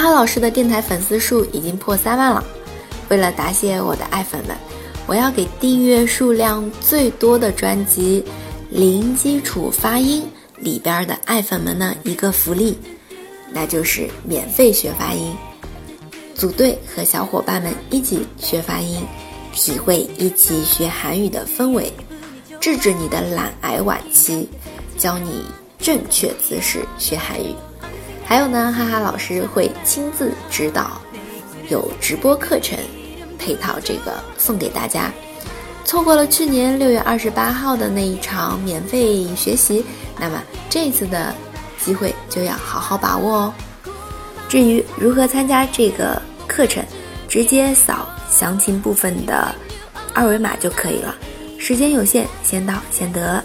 哈老师的电台粉丝数已经破三万了，为了答谢我的爱粉们，我要给订阅数量最多的专辑《零基础发音》里边的爱粉们呢一个福利，那就是免费学发音，组队和小伙伴们一起学发音，体会一起学韩语的氛围，治治你的懒癌晚期，教你正确姿势学韩语。还有呢，哈哈老师会亲自指导，有直播课程配套，这个送给大家。错过了去年六月二十八号的那一场免费学习，那么这次的机会就要好好把握哦。至于如何参加这个课程，直接扫详情部分的二维码就可以了。时间有限，先到先得。